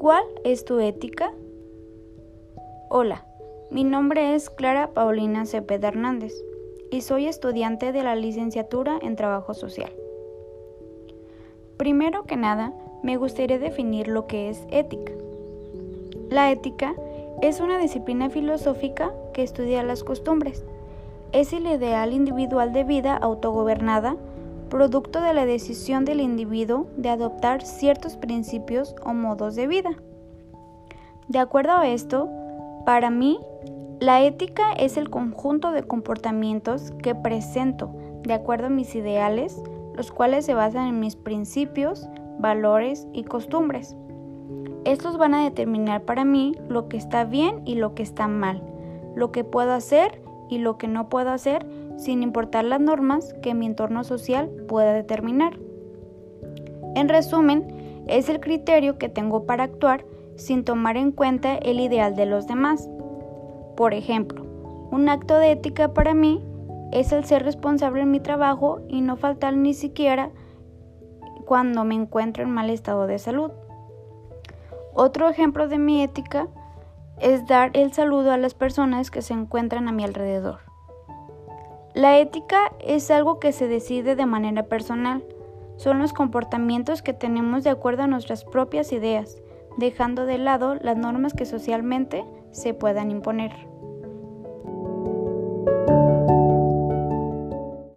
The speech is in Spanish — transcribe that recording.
¿Cuál es tu ética? Hola, mi nombre es Clara Paulina Cepeda Hernández y soy estudiante de la licenciatura en Trabajo Social. Primero que nada, me gustaría definir lo que es ética. La ética es una disciplina filosófica que estudia las costumbres. Es el ideal individual de vida autogobernada producto de la decisión del individuo de adoptar ciertos principios o modos de vida. De acuerdo a esto, para mí, la ética es el conjunto de comportamientos que presento de acuerdo a mis ideales, los cuales se basan en mis principios, valores y costumbres. Estos van a determinar para mí lo que está bien y lo que está mal, lo que puedo hacer y lo que no puedo hacer sin importar las normas que mi entorno social pueda determinar. En resumen, es el criterio que tengo para actuar sin tomar en cuenta el ideal de los demás. Por ejemplo, un acto de ética para mí es el ser responsable en mi trabajo y no faltar ni siquiera cuando me encuentro en mal estado de salud. Otro ejemplo de mi ética es dar el saludo a las personas que se encuentran a mi alrededor. La ética es algo que se decide de manera personal. Son los comportamientos que tenemos de acuerdo a nuestras propias ideas, dejando de lado las normas que socialmente se puedan imponer.